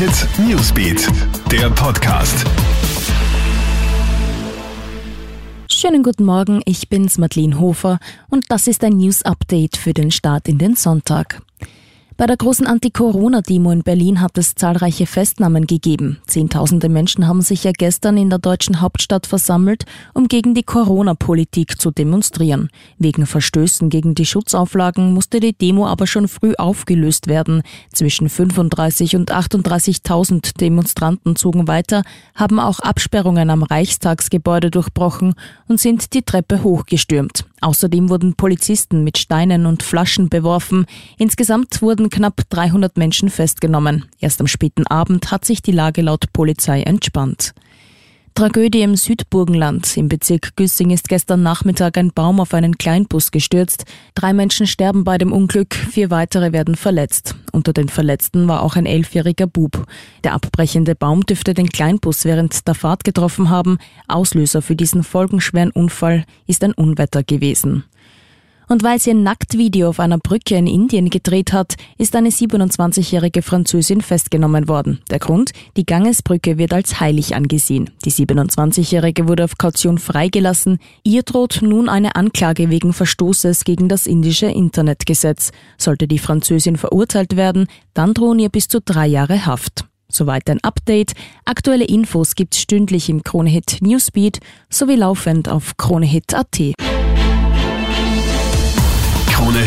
Hit Newsbeat, der Podcast. Schönen guten Morgen, ich bin's Madeleine Hofer und das ist ein News Update für den Start in den Sonntag. Bei der großen Anti-Corona-Demo in Berlin hat es zahlreiche Festnahmen gegeben. Zehntausende Menschen haben sich ja gestern in der deutschen Hauptstadt versammelt, um gegen die Corona-Politik zu demonstrieren. Wegen Verstößen gegen die Schutzauflagen musste die Demo aber schon früh aufgelöst werden. Zwischen 35 und 38.000 Demonstranten zogen weiter, haben auch Absperrungen am Reichstagsgebäude durchbrochen und sind die Treppe hochgestürmt. Außerdem wurden Polizisten mit Steinen und Flaschen beworfen. Insgesamt wurden knapp 300 Menschen festgenommen. Erst am späten Abend hat sich die Lage laut Polizei entspannt. Tragödie im Südburgenland. Im Bezirk Güssing ist gestern Nachmittag ein Baum auf einen Kleinbus gestürzt. Drei Menschen sterben bei dem Unglück, vier weitere werden verletzt. Unter den Verletzten war auch ein elfjähriger Bub. Der abbrechende Baum dürfte den Kleinbus während der Fahrt getroffen haben. Auslöser für diesen folgenschweren Unfall ist ein Unwetter gewesen. Und weil sie ein Nacktvideo auf einer Brücke in Indien gedreht hat, ist eine 27-jährige Französin festgenommen worden. Der Grund? Die Gangesbrücke wird als heilig angesehen. Die 27-jährige wurde auf Kaution freigelassen. Ihr droht nun eine Anklage wegen Verstoßes gegen das indische Internetgesetz. Sollte die Französin verurteilt werden, dann drohen ihr bis zu drei Jahre Haft. Soweit ein Update. Aktuelle Infos gibt's stündlich im Kronehit Newsbeat sowie laufend auf kronehit.at.